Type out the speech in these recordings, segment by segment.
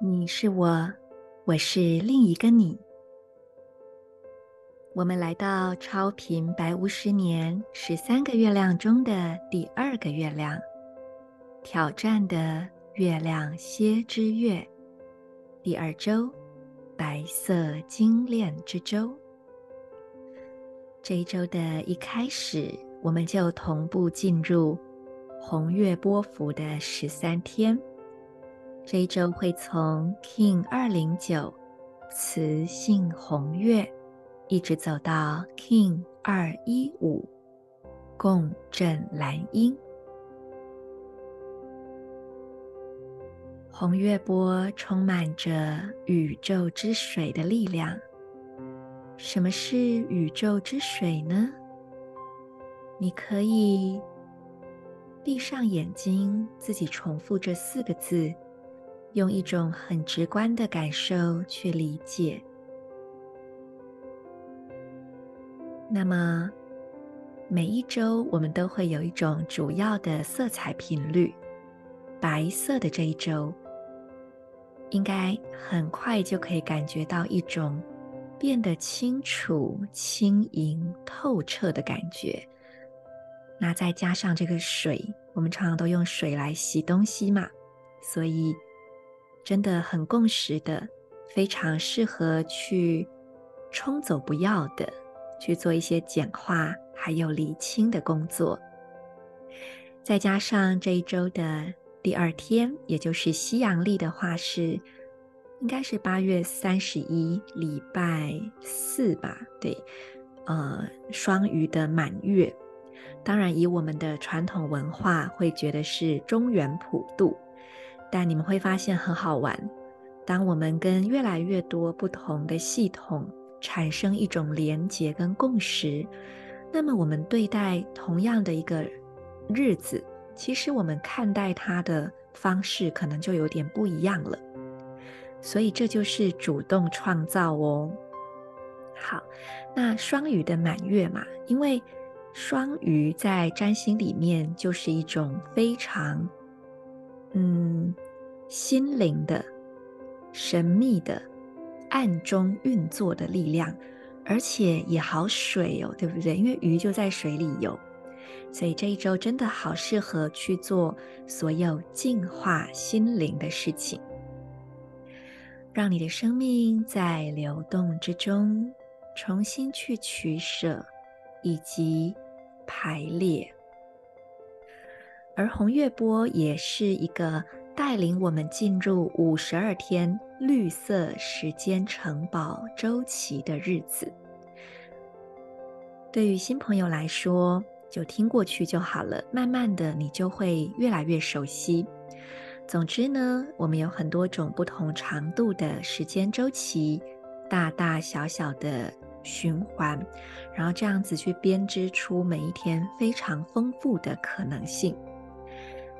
你是我，我是另一个你。我们来到超频白无十年十三个月亮中的第二个月亮，挑战的月亮蝎之月，第二周，白色精炼之周。这一周的一开始，我们就同步进入红月波符的十三天。这一周会从 King 二零九雌性红月。一直走到 King 二一五共振蓝鹰，红月波充满着宇宙之水的力量。什么是宇宙之水呢？你可以闭上眼睛，自己重复这四个字，用一种很直观的感受去理解。那么，每一周我们都会有一种主要的色彩频率，白色的这一周，应该很快就可以感觉到一种变得清楚、轻盈、透彻的感觉。那再加上这个水，我们常常都用水来洗东西嘛，所以真的很共识的，非常适合去冲走不要的。去做一些简化还有理清的工作，再加上这一周的第二天，也就是西洋历的话是，应该是八月三十一，礼拜四吧？对，呃，双鱼的满月。当然，以我们的传统文化会觉得是中元普渡，但你们会发现很好玩，当我们跟越来越多不同的系统。产生一种连结跟共识，那么我们对待同样的一个日子，其实我们看待它的方式可能就有点不一样了。所以这就是主动创造哦。好，那双鱼的满月嘛，因为双鱼在占星里面就是一种非常嗯心灵的神秘的。暗中运作的力量，而且也好水哦，对不对？因为鱼就在水里游，所以这一周真的好适合去做所有净化心灵的事情，让你的生命在流动之中重新去取舍以及排列。而红月波也是一个带领我们进入五十二天。绿色时间城堡周期的日子，对于新朋友来说，就听过去就好了。慢慢的，你就会越来越熟悉。总之呢，我们有很多种不同长度的时间周期，大大小小的循环，然后这样子去编织出每一天非常丰富的可能性。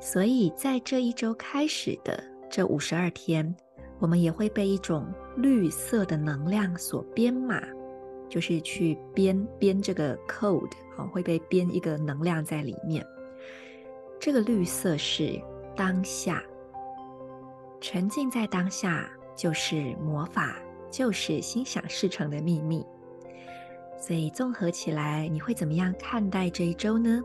所以在这一周开始的这五十二天。我们也会被一种绿色的能量所编码，就是去编编这个 code，好，会被编一个能量在里面。这个绿色是当下，沉浸在当下就是魔法，就是心想事成的秘密。所以综合起来，你会怎么样看待这一周呢？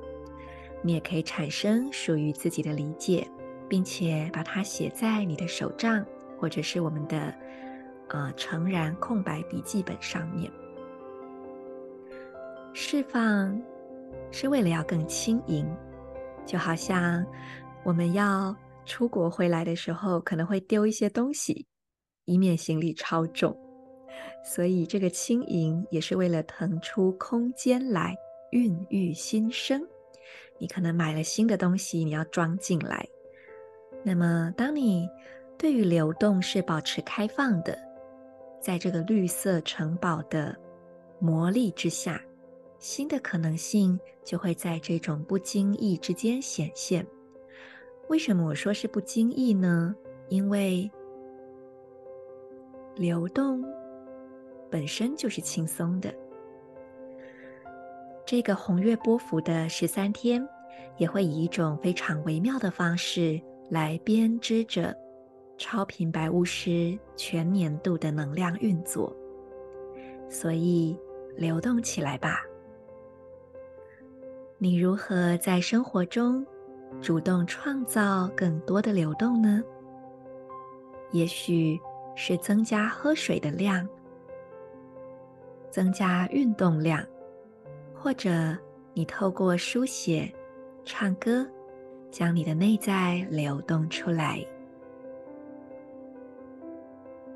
你也可以产生属于自己的理解，并且把它写在你的手账。或者是我们的呃诚然空白笔记本上面，释放是为了要更轻盈，就好像我们要出国回来的时候，可能会丢一些东西，以免行李超重。所以这个轻盈也是为了腾出空间来孕育新生。你可能买了新的东西，你要装进来。那么，当你对于流动是保持开放的，在这个绿色城堡的魔力之下，新的可能性就会在这种不经意之间显现。为什么我说是不经意呢？因为流动本身就是轻松的。这个红月波幅的十三天，也会以一种非常微妙的方式来编织着超频白巫师全年度的能量运作。所以，流动起来吧！你如何在生活中主动创造更多的流动呢？也许是增加喝水的量，增加运动量，或者你透过书写、唱歌，将你的内在流动出来。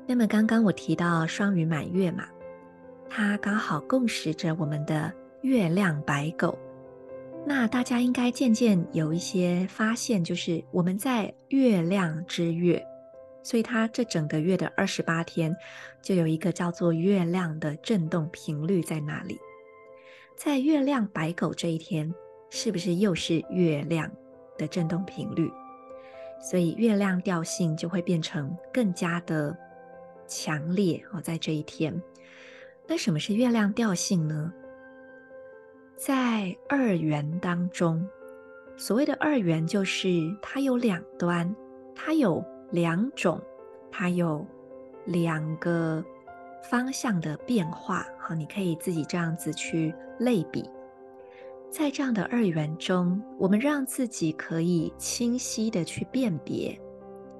那么，刚刚我提到双鱼满月嘛，它刚好共识着我们的月亮白狗。那大家应该渐渐有一些发现，就是我们在月亮之月，所以它这整个月的二十八天，就有一个叫做月亮的震动频率在那里。在月亮白狗这一天，是不是又是月亮的振动频率？所以月亮调性就会变成更加的强烈哦，在这一天。那什么是月亮调性呢？在二元当中，所谓的二元就是它有两端，它有两种，它有两个方向的变化。好，你可以自己这样子去类比。在这样的二元中，我们让自己可以清晰的去辨别，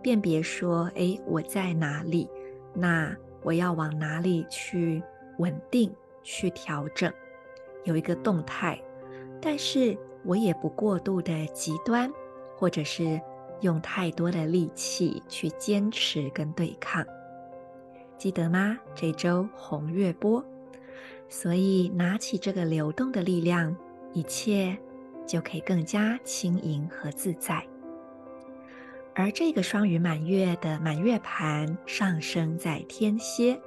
辨别说：哎，我在哪里？那我要往哪里去稳定、去调整？有一个动态，但是我也不过度的极端，或者是用太多的力气去坚持跟对抗，记得吗？这周红月波，所以拿起这个流动的力量，一切就可以更加轻盈和自在。而这个双鱼满月的满月盘上升在天蝎。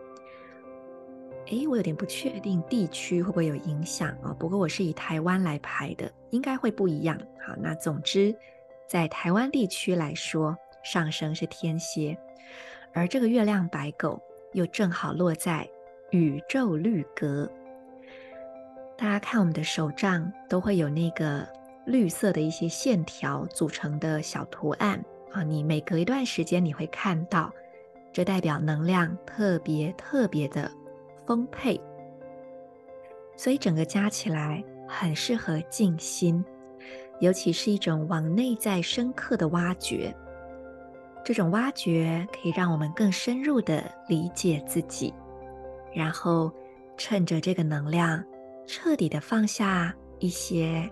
诶，我有点不确定地区会不会有影响啊？不过我是以台湾来排的，应该会不一样。好，那总之，在台湾地区来说，上升是天蝎，而这个月亮白狗又正好落在宇宙绿格。大家看我们的手账都会有那个绿色的一些线条组成的小图案啊，你每隔一段时间你会看到，这代表能量特别特别的。丰沛，所以整个加起来很适合静心，尤其是一种往内在深刻的挖掘。这种挖掘可以让我们更深入的理解自己，然后趁着这个能量，彻底的放下一些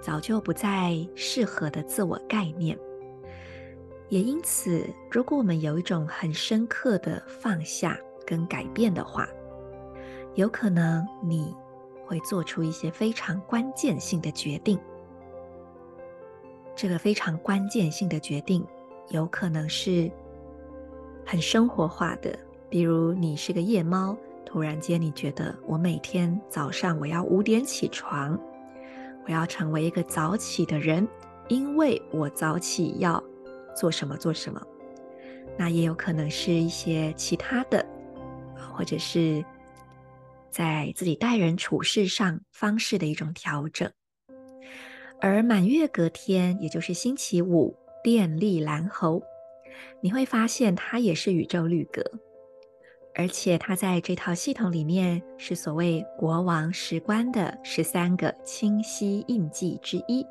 早就不再适合的自我概念。也因此，如果我们有一种很深刻的放下，跟改变的话，有可能你会做出一些非常关键性的决定。这个非常关键性的决定，有可能是很生活化的，比如你是个夜猫，突然间你觉得我每天早上我要五点起床，我要成为一个早起的人，因为我早起要做什么做什么。那也有可能是一些其他的。或者是在自己待人处事上方式的一种调整，而满月隔天，也就是星期五，电力蓝猴，你会发现它也是宇宙绿格，而且它在这套系统里面是所谓国王石棺的十三个清晰印记之一。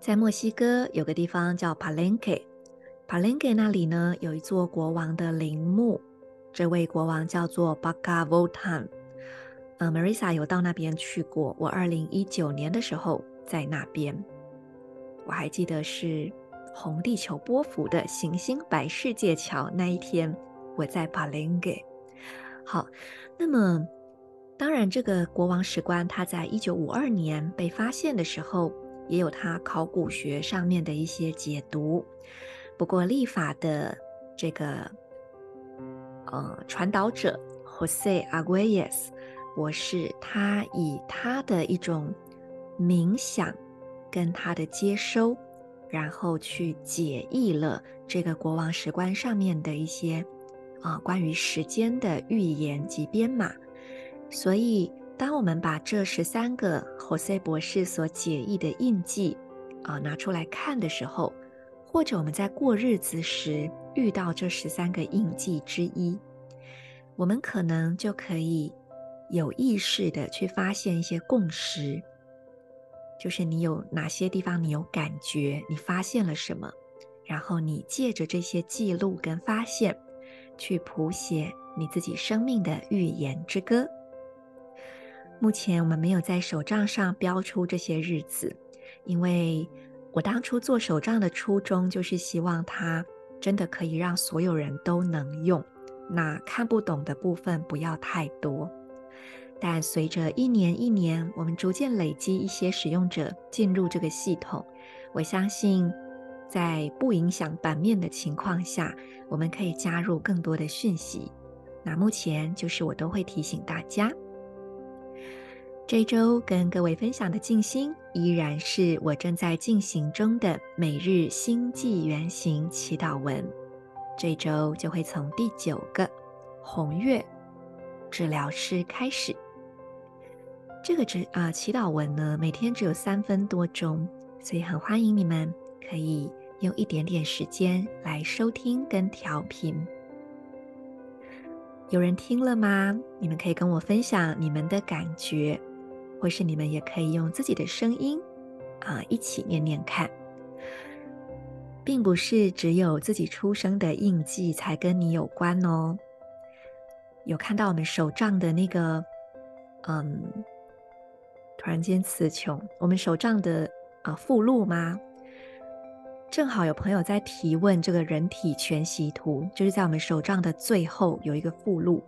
在墨西哥有个地方叫 Palenque，Palenque 那里呢有一座国王的陵墓。这位国王叫做 Baca Votan，呃，Marisa 有到那边去过。我二零一九年的时候在那边，我还记得是红地球波幅的行星白世界桥那一天，我在巴林给。好，那么当然，这个国王石棺，它在一九五二年被发现的时候，也有它考古学上面的一些解读。不过，立法的这个呃传导者 Jose Arguelles 博士，他以他的一种冥想跟他的接收，然后去解译了这个国王石棺上面的一些啊关于时间的预言及编码。所以，当我们把这十三个 Jose 博士所解译的印记啊拿出来看的时候，或者我们在过日子时遇到这十三个印记之一，我们可能就可以有意识的去发现一些共识，就是你有哪些地方你有感觉，你发现了什么，然后你借着这些记录跟发现，去谱写你自己生命的预言之歌。目前我们没有在手账上标出这些日子，因为。我当初做手账的初衷，就是希望它真的可以让所有人都能用。那看不懂的部分不要太多。但随着一年一年，我们逐渐累积一些使用者进入这个系统，我相信在不影响版面的情况下，我们可以加入更多的讯息。那目前就是我都会提醒大家。这周跟各位分享的静心，依然是我正在进行中的每日星际原型祈祷文。这周就会从第九个红月治疗师开始。这个只啊祈祷文呢，每天只有三分多钟，所以很欢迎你们可以用一点点时间来收听跟调频。有人听了吗？你们可以跟我分享你们的感觉。或是你们也可以用自己的声音，啊，一起念念看，并不是只有自己出生的印记才跟你有关哦。有看到我们手账的那个，嗯，突然间词穷，我们手账的啊附录吗？正好有朋友在提问，这个人体全息图就是在我们手账的最后有一个附录，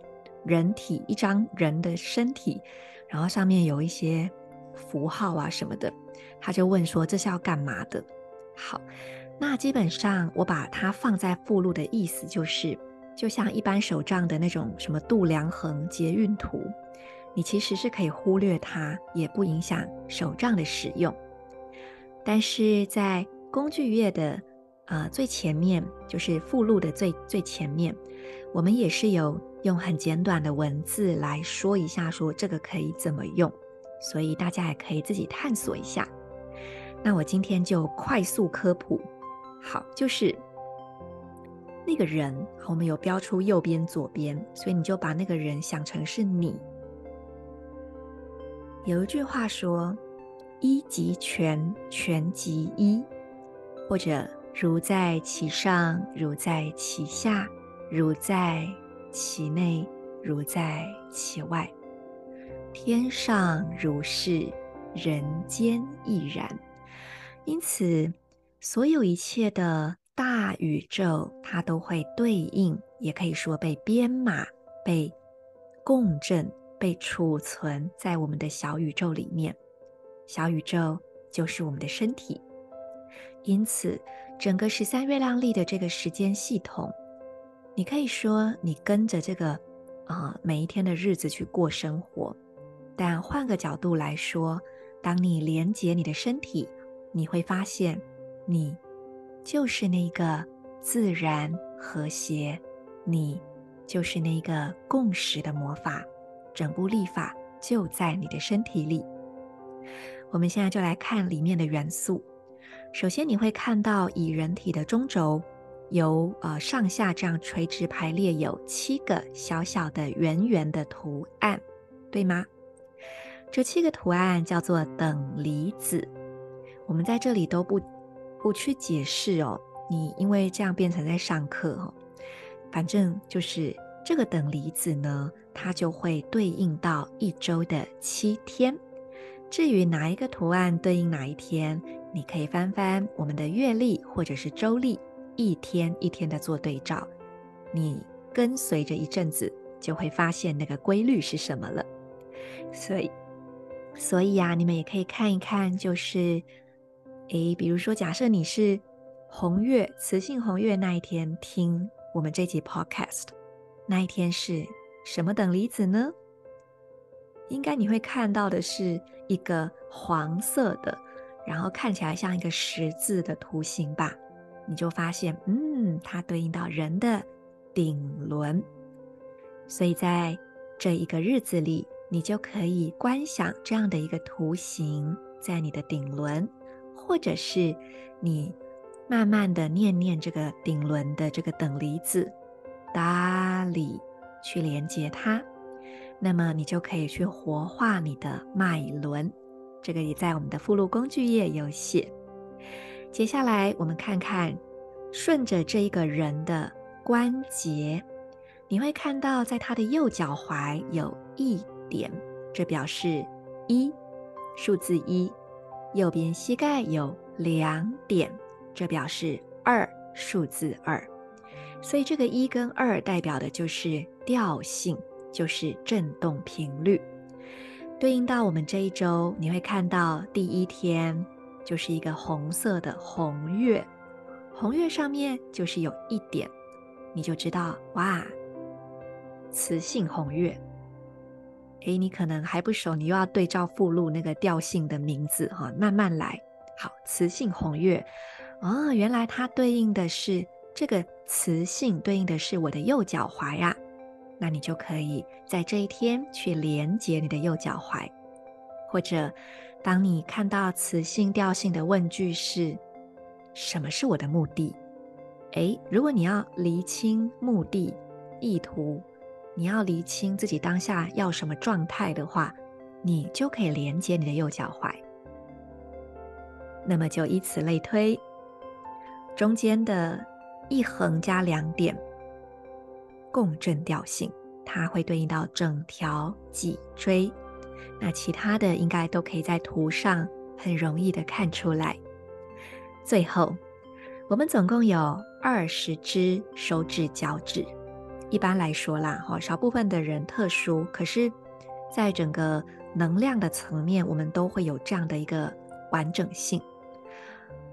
人体一张人的身体。然后上面有一些符号啊什么的，他就问说，这是要干嘛的？好，那基本上我把它放在附录的意思就是，就像一般手账的那种什么度量衡、捷运图，你其实是可以忽略它，也不影响手账的使用。但是在工具页的呃最前面，就是附录的最最前面，我们也是有。用很简短的文字来说一下，说这个可以怎么用，所以大家也可以自己探索一下。那我今天就快速科普，好，就是那个人，我们有标出右边、左边，所以你就把那个人想成是你。有一句话说：“一即全，全即一”，或者“如在其上，如在其下，如在”。其内如在其外，天上如是，人间亦然。因此，所有一切的大宇宙，它都会对应，也可以说被编码、被共振、被储存在我们的小宇宙里面。小宇宙就是我们的身体。因此，整个十三月亮历的这个时间系统。你可以说你跟着这个啊、呃、每一天的日子去过生活，但换个角度来说，当你连接你的身体，你会发现你就是那个自然和谐，你就是那个共识的魔法，整部历法就在你的身体里。我们现在就来看里面的元素。首先，你会看到以人体的中轴。由呃上下这样垂直排列，有七个小小的圆圆的图案，对吗？这七个图案叫做等离子。我们在这里都不不去解释哦，你因为这样变成在上课哦。反正就是这个等离子呢，它就会对应到一周的七天。至于哪一个图案对应哪一天，你可以翻翻我们的月历或者是周历。一天一天的做对照，你跟随着一阵子，就会发现那个规律是什么了。所以，所以呀、啊，你们也可以看一看，就是，诶，比如说，假设你是红月，雌性红月那一天听我们这集 Podcast，那一天是什么等离子呢？应该你会看到的是一个黄色的，然后看起来像一个十字的图形吧？你就发现，嗯，它对应到人的顶轮，所以在这一个日子里，你就可以观想这样的一个图形在你的顶轮，或者是你慢慢的念念这个顶轮的这个等离子，达里去连接它。那么你就可以去活化你的脉轮，这个也在我们的附录工具页有写。接下来我们看看，顺着这一个人的关节，你会看到在他的右脚踝有一点，这表示一，数字一；右边膝盖有两点，这表示二，数字二。所以这个一跟二代表的就是调性。就是振动频率，对应到我们这一周，你会看到第一天就是一个红色的红月，红月上面就是有一点，你就知道哇，磁性红月。诶，你可能还不熟，你又要对照附录那个调性的名字哈，慢慢来。好，磁性红月，哦，原来它对应的是这个磁性，对应的是我的右脚踝呀。那你就可以在这一天去连接你的右脚踝，或者当你看到磁性调性的问句是“什么是我的目的？”诶，如果你要厘清目的意图，你要厘清自己当下要什么状态的话，你就可以连接你的右脚踝。那么就以此类推，中间的一横加两点。共振调性，它会对应到整条脊椎。那其他的应该都可以在图上很容易的看出来。最后，我们总共有二十只手指脚趾。一般来说啦，哈，少部分的人特殊，可是，在整个能量的层面，我们都会有这样的一个完整性。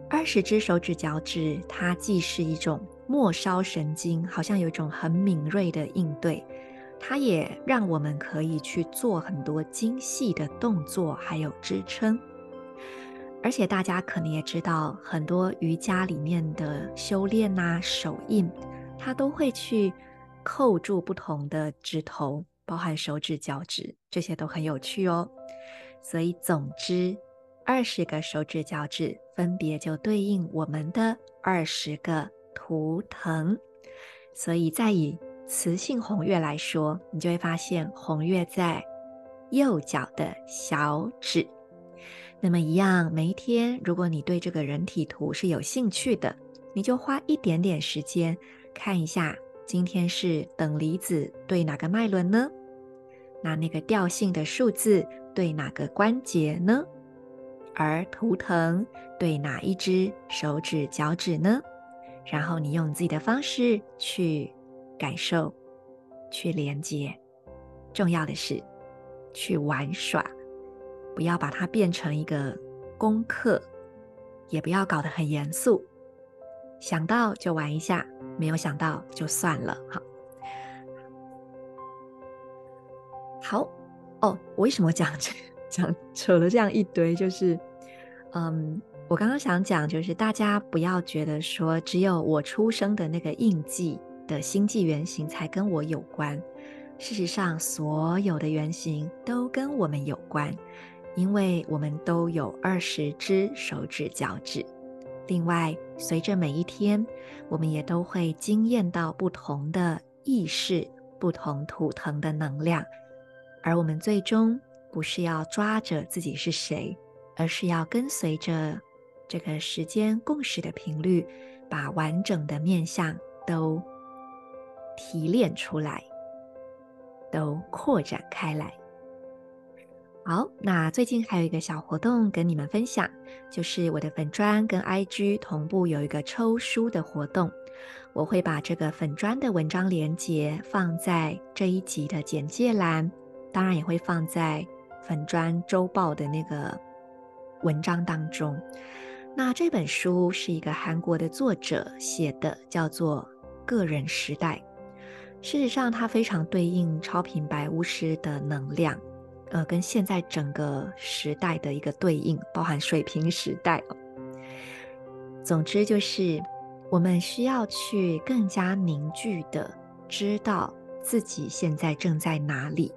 二十只手指脚趾，它既是一种。末梢神经好像有一种很敏锐的应对，它也让我们可以去做很多精细的动作，还有支撑。而且大家可能也知道，很多瑜伽里面的修炼呐、手印，它都会去扣住不同的指头，包含手指、脚趾，这些都很有趣哦。所以总之，二十个手指、脚趾分别就对应我们的二十个。图腾，所以再以磁性红月来说，你就会发现红月在右脚的小指。那么一样，每一天，如果你对这个人体图是有兴趣的，你就花一点点时间看一下，今天是等离子对哪个脉轮呢？那那个调性的数字对哪个关节呢？而图腾对哪一只手指、脚趾呢？然后你用自己的方式去感受、去连接，重要的是去玩耍，不要把它变成一个功课，也不要搞得很严肃。想到就玩一下，没有想到就算了。好，好哦。我为什么讲这讲扯了这样一堆？就是，嗯。我刚刚想讲，就是大家不要觉得说只有我出生的那个印记的星际原型才跟我有关。事实上，所有的原型都跟我们有关，因为我们都有二十只手指、脚趾。另外，随着每一天，我们也都会惊艳到不同的意识、不同图腾的能量，而我们最终不是要抓着自己是谁，而是要跟随着。这个时间共识的频率，把完整的面向都提炼出来，都扩展开来。好，那最近还有一个小活动跟你们分享，就是我的粉专跟 IG 同步有一个抽书的活动。我会把这个粉专的文章连接放在这一集的简介栏，当然也会放在粉专周报的那个文章当中。那这本书是一个韩国的作者写的，叫做《个人时代》。事实上，它非常对应超频白巫师的能量，呃，跟现在整个时代的一个对应，包含水瓶时代。总之，就是我们需要去更加凝聚的知道自己现在正在哪里。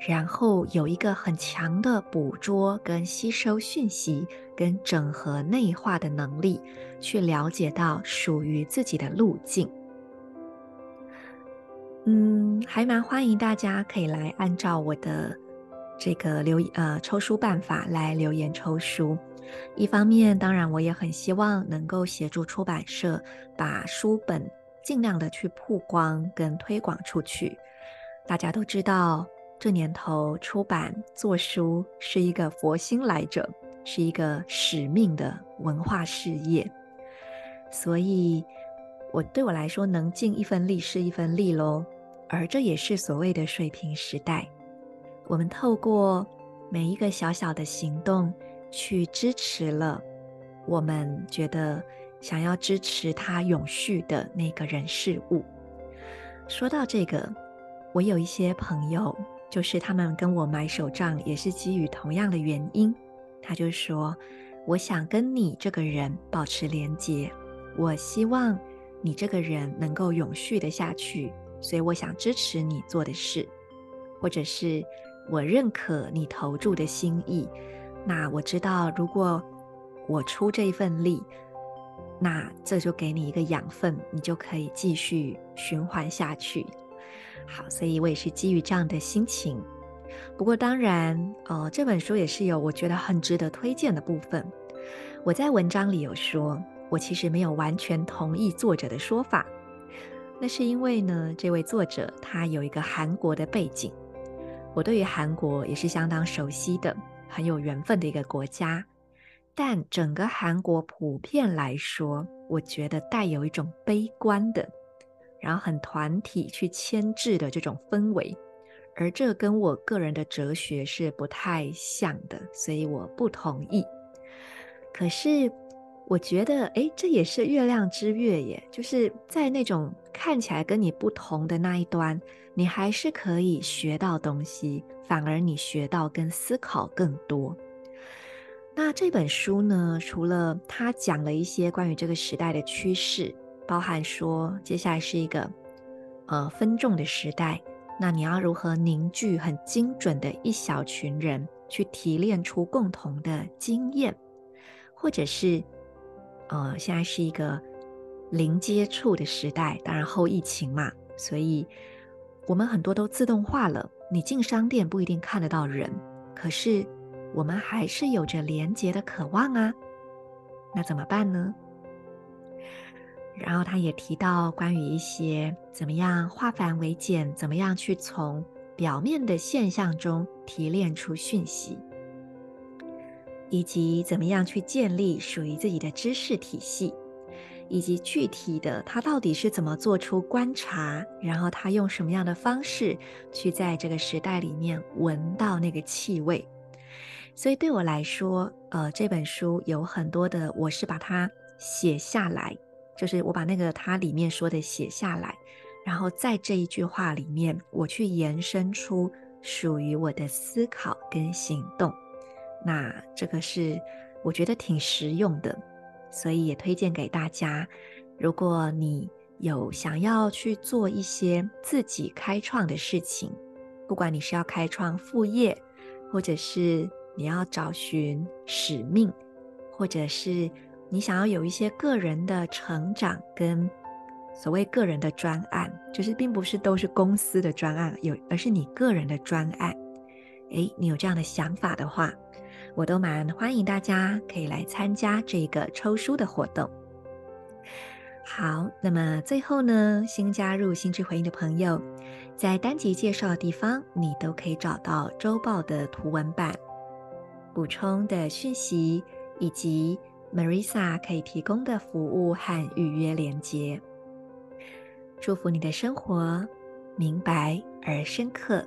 然后有一个很强的捕捉跟吸收讯息跟整合内化的能力，去了解到属于自己的路径。嗯，还蛮欢迎大家可以来按照我的这个留呃抽书办法来留言抽书。一方面，当然我也很希望能够协助出版社把书本尽量的去曝光跟推广出去。大家都知道。这年头出版做书是一个佛心来着，是一个使命的文化事业，所以我对我来说能尽一份力是一份力喽。而这也是所谓的水平时代，我们透过每一个小小的行动，去支持了我们觉得想要支持它永续的那个人事物。说到这个，我有一些朋友。就是他们跟我买手账，也是基于同样的原因。他就说：“我想跟你这个人保持连结，我希望你这个人能够永续的下去，所以我想支持你做的事，或者是我认可你投注的心意。那我知道，如果我出这一份力，那这就给你一个养分，你就可以继续循环下去。”好，所以我也是基于这样的心情。不过当然，呃，这本书也是有我觉得很值得推荐的部分。我在文章里有说，我其实没有完全同意作者的说法。那是因为呢，这位作者他有一个韩国的背景，我对于韩国也是相当熟悉的，很有缘分的一个国家。但整个韩国普遍来说，我觉得带有一种悲观的。然后很团体去牵制的这种氛围，而这跟我个人的哲学是不太像的，所以我不同意。可是我觉得，哎，这也是月亮之月耶，就是在那种看起来跟你不同的那一端，你还是可以学到东西，反而你学到跟思考更多。那这本书呢，除了他讲了一些关于这个时代的趋势。包含说，接下来是一个呃分众的时代，那你要如何凝聚很精准的一小群人，去提炼出共同的经验，或者是呃现在是一个零接触的时代，当然后疫情嘛，所以我们很多都自动化了，你进商店不一定看得到人，可是我们还是有着连接的渴望啊，那怎么办呢？然后他也提到关于一些怎么样化繁为简，怎么样去从表面的现象中提炼出讯息，以及怎么样去建立属于自己的知识体系，以及具体的他到底是怎么做出观察，然后他用什么样的方式去在这个时代里面闻到那个气味。所以对我来说，呃，这本书有很多的，我是把它写下来。就是我把那个它里面说的写下来，然后在这一句话里面，我去延伸出属于我的思考跟行动。那这个是我觉得挺实用的，所以也推荐给大家。如果你有想要去做一些自己开创的事情，不管你是要开创副业，或者是你要找寻使命，或者是。你想要有一些个人的成长跟所谓个人的专案，就是并不是都是公司的专案，有而是你个人的专案。诶，你有这样的想法的话，我都蛮欢迎大家可以来参加这个抽书的活动。好，那么最后呢，新加入心智回应的朋友，在单集介绍的地方，你都可以找到周报的图文版、补充的讯息以及。Marisa 可以提供的服务和预约连接，祝福你的生活明白而深刻。